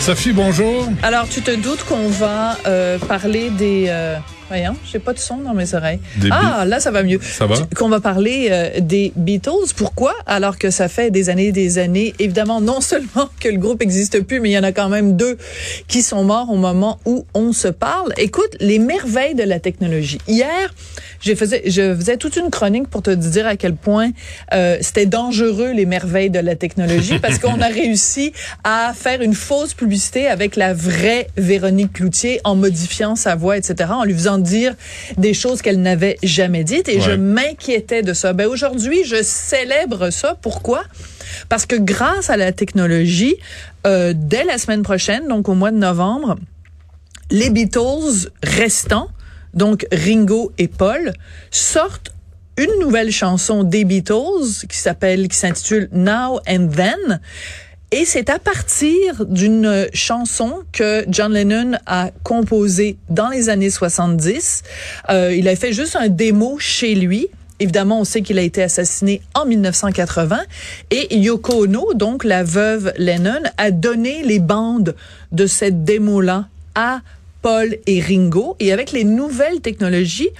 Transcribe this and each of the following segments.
Sophie, bonjour. Alors, tu te doutes qu'on va euh, parler des... Euh, voyons, j'ai pas de son dans mes oreilles. Des ah, là, ça va mieux. Ça va? Qu'on va parler euh, des Beatles. Pourquoi? Alors que ça fait des années et des années. Évidemment, non seulement que le groupe existe plus, mais il y en a quand même deux qui sont morts au moment où on se parle. Écoute, les merveilles de la technologie. Hier, je faisais, je faisais toute une chronique pour te dire à quel point euh, c'était dangereux les merveilles de la technologie parce qu'on a réussi à faire une fausse publicité avec la vraie Véronique Cloutier en modifiant sa voix, etc., en lui faisant dire des choses qu'elle n'avait jamais dites. Et je m'inquiétais de ça. Ben aujourd'hui, je célèbre ça. Pourquoi? Parce que grâce à la technologie, euh, dès la semaine prochaine, donc au mois de novembre, les Beatles restants, donc Ringo et Paul, sortent une nouvelle chanson des Beatles qui s'appelle, qui s'intitule Now and Then. Et c'est à partir d'une chanson que John Lennon a composée dans les années 70. Euh, il a fait juste un démo chez lui. Évidemment, on sait qu'il a été assassiné en 1980 et Yoko Ono, donc la veuve Lennon, a donné les bandes de cette démo-là à Paul et Ringo. Et avec les nouvelles technologies,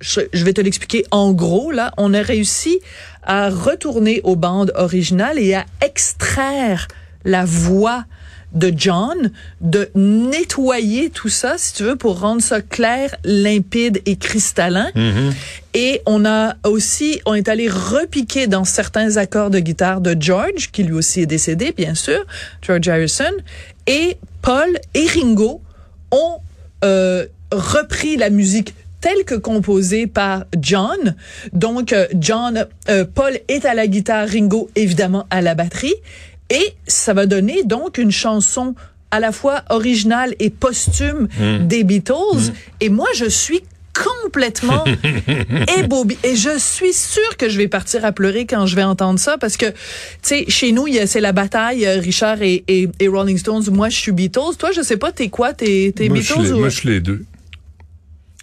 je, je vais te l'expliquer en gros, là, on a réussi à retourner aux bandes originales et à extraire la voix de John, de nettoyer tout ça, si tu veux, pour rendre ça clair, limpide et cristallin. Et on a aussi, on est allé repiquer dans certains accords de guitare de George, qui lui aussi est décédé, bien sûr, George Harrison, et Paul et Ringo ont euh, repris la musique telle que composée par John. Donc, euh, John, euh, Paul est à la guitare, Ringo évidemment à la batterie. Et ça va donner donc une chanson à la fois originale et posthume des Beatles. Et moi, je suis complètement ébobie. Et je suis sûre que je vais partir à pleurer quand je vais entendre ça parce que, tu sais, chez nous, c'est la bataille, euh, Richard et, et, et Rolling Stones. Moi, je suis Beatles. Toi, je sais pas, t'es quoi? T'es, Beatles les- ou... moi, je suis les deux.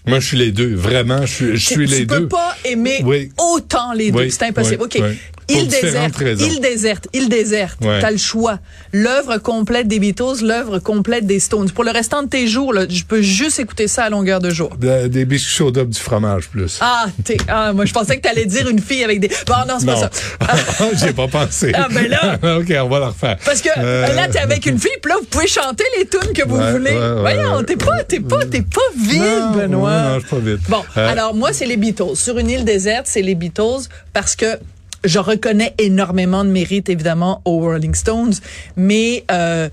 Moi, je suis les deux. Vraiment, je suis, je suis tu les peux deux. pas aimer Oui. autant les deux. Oui, C'est impossible. oui, OK. Il déserte, il déserte, il déserte. Ouais. T'as le choix. L'œuvre complète des Beatles, l'œuvre complète des Stones. Pour le restant de tes jours, là, je peux juste écouter ça à longueur de jour. De- des biscuits chauds du fromage plus. Ah, t'es, ah, moi, je pensais que t'allais dire une fille avec des, bon, non, c'est pas ça. j'ai pas pensé. Ah, ben là. ok, on va la refaire. Parce que Euh, là, t'es avec une fille, puis là, vous pouvez chanter les tunes que vous Ouais, voulez. ouais, Voyons, t'es pas, t'es pas, t'es pas vide, non, Benoît. Non, je suis pas vite. Bon, Euh, alors moi, c'est les Beatles. Sur une île déserte, c'est les Beatles parce que je reconnais énormément de mérite, évidemment, aux Rolling Stones, mais euh,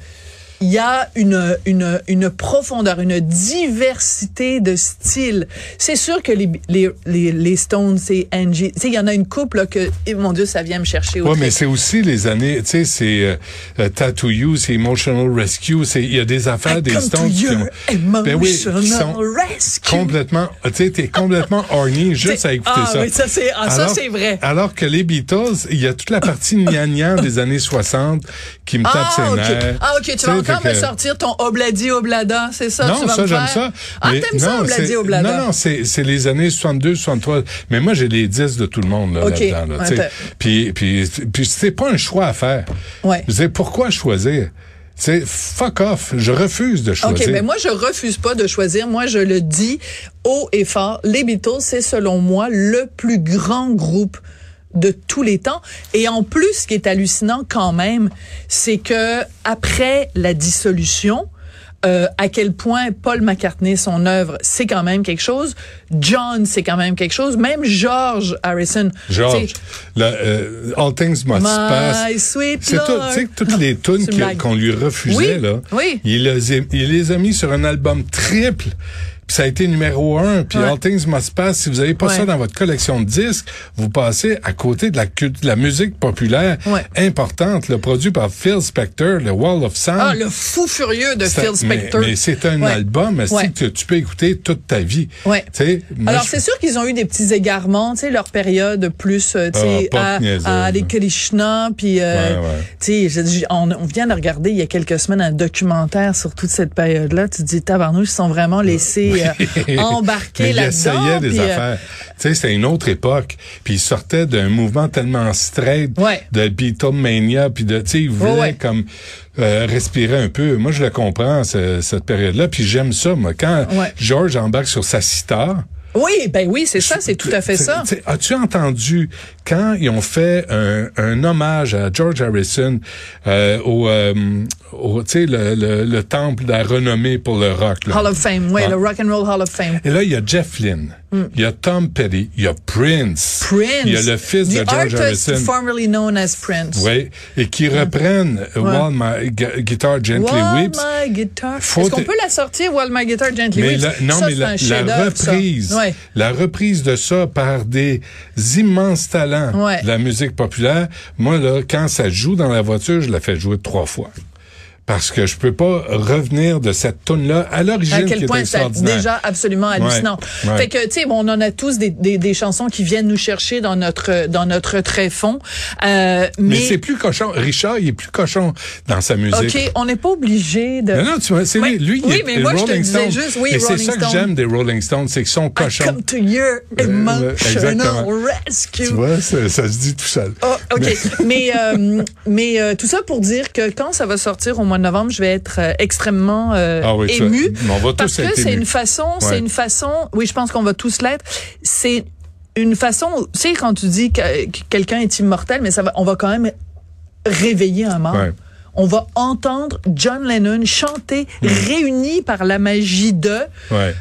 il y a une, une, une profondeur, une diversité de styles. C'est sûr que les, les, les, les Stones, c'est Angie. Tu sais, il y en a une couple là, que, eh, mon Dieu, ça vient me chercher au Ouais, trait. mais c'est aussi les années, tu sais, c'est euh, euh, Tattoo You, c'est Emotional Rescue, c'est il y a des affaires I des Stones qui ont, ben oui, qui sont rescue. complètement, tu sais, t'es complètement horny juste à écouter ah, ça. oui, ça c'est ah, ça c'est vrai. Alors que les Beatles, il y a toute la partie gnangnan des années 60 qui me tape Ah, ses nerfs. Ah, ok. Tu vas encore fait me que- sortir ton obladi oblada, c'est ça? Non, tu vas ça, me j'aime ça. Ah, t'aimes ça, obladi oblada? Non, non, c'est, les années 62, 63. Mais moi, j'ai les 10 de tout le monde, là, Ok. là-dedans, là, sais. Attends. Puis, puis, puis c'est pas un choix à faire. Ouais. Je disais, pourquoi choisir? C'est fuck off. Je refuse de choisir. OK, mais moi, je refuse pas de choisir. Moi, je le dis haut et fort. Les Beatles, c'est selon moi le plus grand groupe de tous les temps. Et en plus, ce qui est hallucinant quand même, c'est que après la dissolution, euh, à quel point Paul McCartney, son œuvre, c'est quand même quelque chose. John, c'est quand même quelque chose. Même George Harrison. George, la, euh, All Things Must Pass. C'est tout, tu sais, toutes les tunes qu'on lui refusait, Oui, là. oui. Il les, a, il les a mis sur un album triple. Puis ça a été numéro un. Puis Ouais. All Things Must Pass, si vous avez pas Ouais. ça dans votre collection de disques, vous passez à côté de la, cult- de la musique populaire Ouais. importante, le produit par Phil Spector, le Wall of Sound. Ah, le fou furieux de Phil Spector. Mais, mais c'est un album aussi que tu peux écouter toute ta vie. Ouais. Tu sais, moi, Alors je- c'est sûr qu'ils ont eu des petits égarements, tu sais leur période plus euh, tu Ah, sais pas à, à hein. Krishna puis euh, tu sais on, on vient de regarder il y a quelques semaines un documentaire sur toute cette période là, tu te dis tabarnouche ils sont vraiment laissés euh, il essayait des puis, euh, affaires. Tu sais, c'était une autre époque. Puis il sortait d'un mouvement tellement straight Ouais. de Beatlemania, puis de, tu sais, il voulait Ouais, ouais. comme euh, respirer un peu. Moi, je le comprends, ce- cette période-là. Puis j'aime ça, moi. Quand Ouais. George embarque sur sa sitar, Oui, ben oui, c'est ça, c'est tout à fait ça. As-tu entendu quand ils ont fait un, un hommage à George Harrison euh, au, euh, au tu sais, le, le, le temple de la renommée pour le rock? là? Hall of Fame, oui, Ouais. le Rock and Roll Hall of Fame. Et là, il y a Jeff Lynne, il y a Tom Petty, il y a Prince. Prince. il y a le fils The de George Harrison. formerly known as Prince. Oui, et qui reprennent euh, While My Gu- Guitar Gently Wall Weeps. My Guitar. Est-ce qu'on peut la sortir, Wall My Guitar Gently Mais Weeps? la, non, Ça, mais la, reprise, Ouais. la reprise de ça par des immenses talents Ouais. de la musique populaire. Moi, là, quand ça joue dans la voiture, je la fais jouer trois fois. Parce que je peux pas revenir de cette tune là à à l'origine qui quel point c'est déjà absolument hallucinant. Ouais, ouais. Fait que tu sais, bon, on en a tous des, des, des chansons qui viennent nous chercher dans notre dans notre tréfonds. Euh, mais mais, c'est plus cochon. Richard, il est plus cochon dans sa musique. ok, on n'est pas obligé de. Non, non, tu vois, c'est Oui, lui, oui, il est mais moi, je te Rolling disais juste, oui, c'est Rolling ça que j'aime des Rolling Stones, c'est qu'ils sont I cochons. come to your Euh, emotional rescue. Tu vois, ça, ça se dit tout seul. Oh, OK. mais euh, mais euh, tout ça pour dire que quand ça va sortir au mois de novembre, je vais être euh, extrêmement euh, Ah oui, tu émue. vas- on va tous parce que c'est une façon, Ouais. c'est une façon, oui, je pense qu'on va tous l'être. C'est une façon, tu sais, quand tu dis que, que quelqu'un est immortel, mais ça va, on va quand même réveiller un mort. Ouais. On va entendre John Lennon chanter, Hmm. réuni par la magie de, Ouais.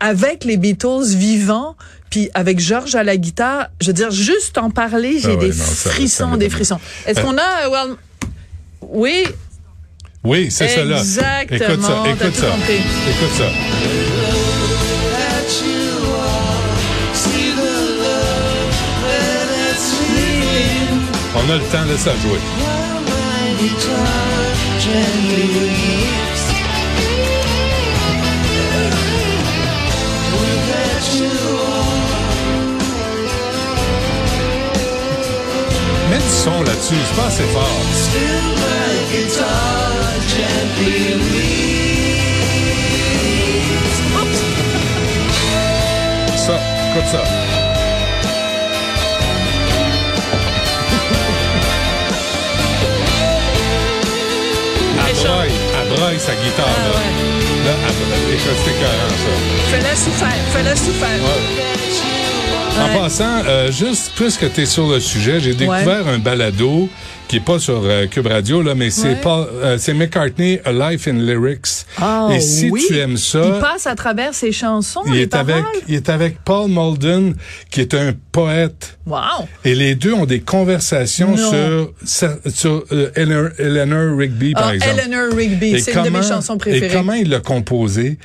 avec les Beatles vivants, puis avec George à la guitare. Je veux dire, juste en parler, j'ai Ah ouais, des non, ça- ça frissons, des frissons. Est-ce Euh, qu'on a, euh, well, oui, Oui, c'est. Exactement, Écoute ça, écoute ça. compris. Écoute ça. On a le temps de ça jouer. Mets du son là-dessus, c'est pas assez fort. Ça, écoute ça. Elle Méchant. braille, elle braille sa guitare, Ah, là. ouais. Là, elle braille. Écoute, c'est écœurant, ça. Fais-la souffrir, fais-la souffrir. En passant, euh, juste puisque tu es sur le sujet, j'ai découvert un balado qui est pas sur euh, Cube Radio, là, mais c'est. Paul- euh, c'est McCartney, A Life in Lyrics. Ah, Et si oui. tu aimes Il ça, passe à travers ses chansons, il les est, avec, paroles. il est avec Paul Mulden, qui est un poète. Wow. Et les deux ont des conversations Non. sur, sur, euh, Eleanor, Rigby, par Ah, exemple. Eleanor Rigby, c'est une de mes chansons préférées. Et comment il l'a composé?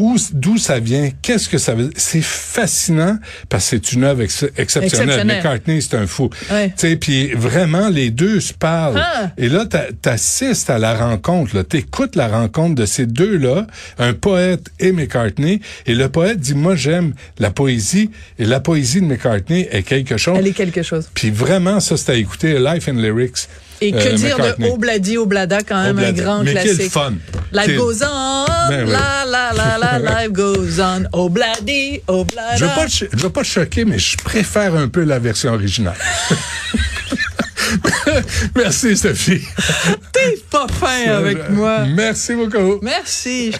Où, d'où ça vient? Qu'est-ce que ça veut? Dire? C'est fascinant parce que c'est une œuvre ex- exceptionnelle. Exceptionnelle. McCartney, c'est un fou. Ouais. Tu sais, puis vraiment, les deux se parlent. Ah. Et là, t'a- t'assistes à la rencontre. T'écoutes la rencontre de ces deux-là, un poète et McCartney. Et le poète dit, moi, j'aime la poésie. Et la poésie de McCartney est quelque chose. Elle est quelque chose. Puis vraiment, ça, c'est à écouter, Life and Lyrics. Et que euh, dire McCartney. de Obladi Oblada, quand même Oblada. un grand Mais classique. quel fun. Life goes on, Ben oui. la la la la, life goes on, veux pas, te cho- je veux pas te choquer, mais je préfère un peu la version originale. Merci, Sophie. T'es pas fin avec moi. Merci beaucoup. Merci.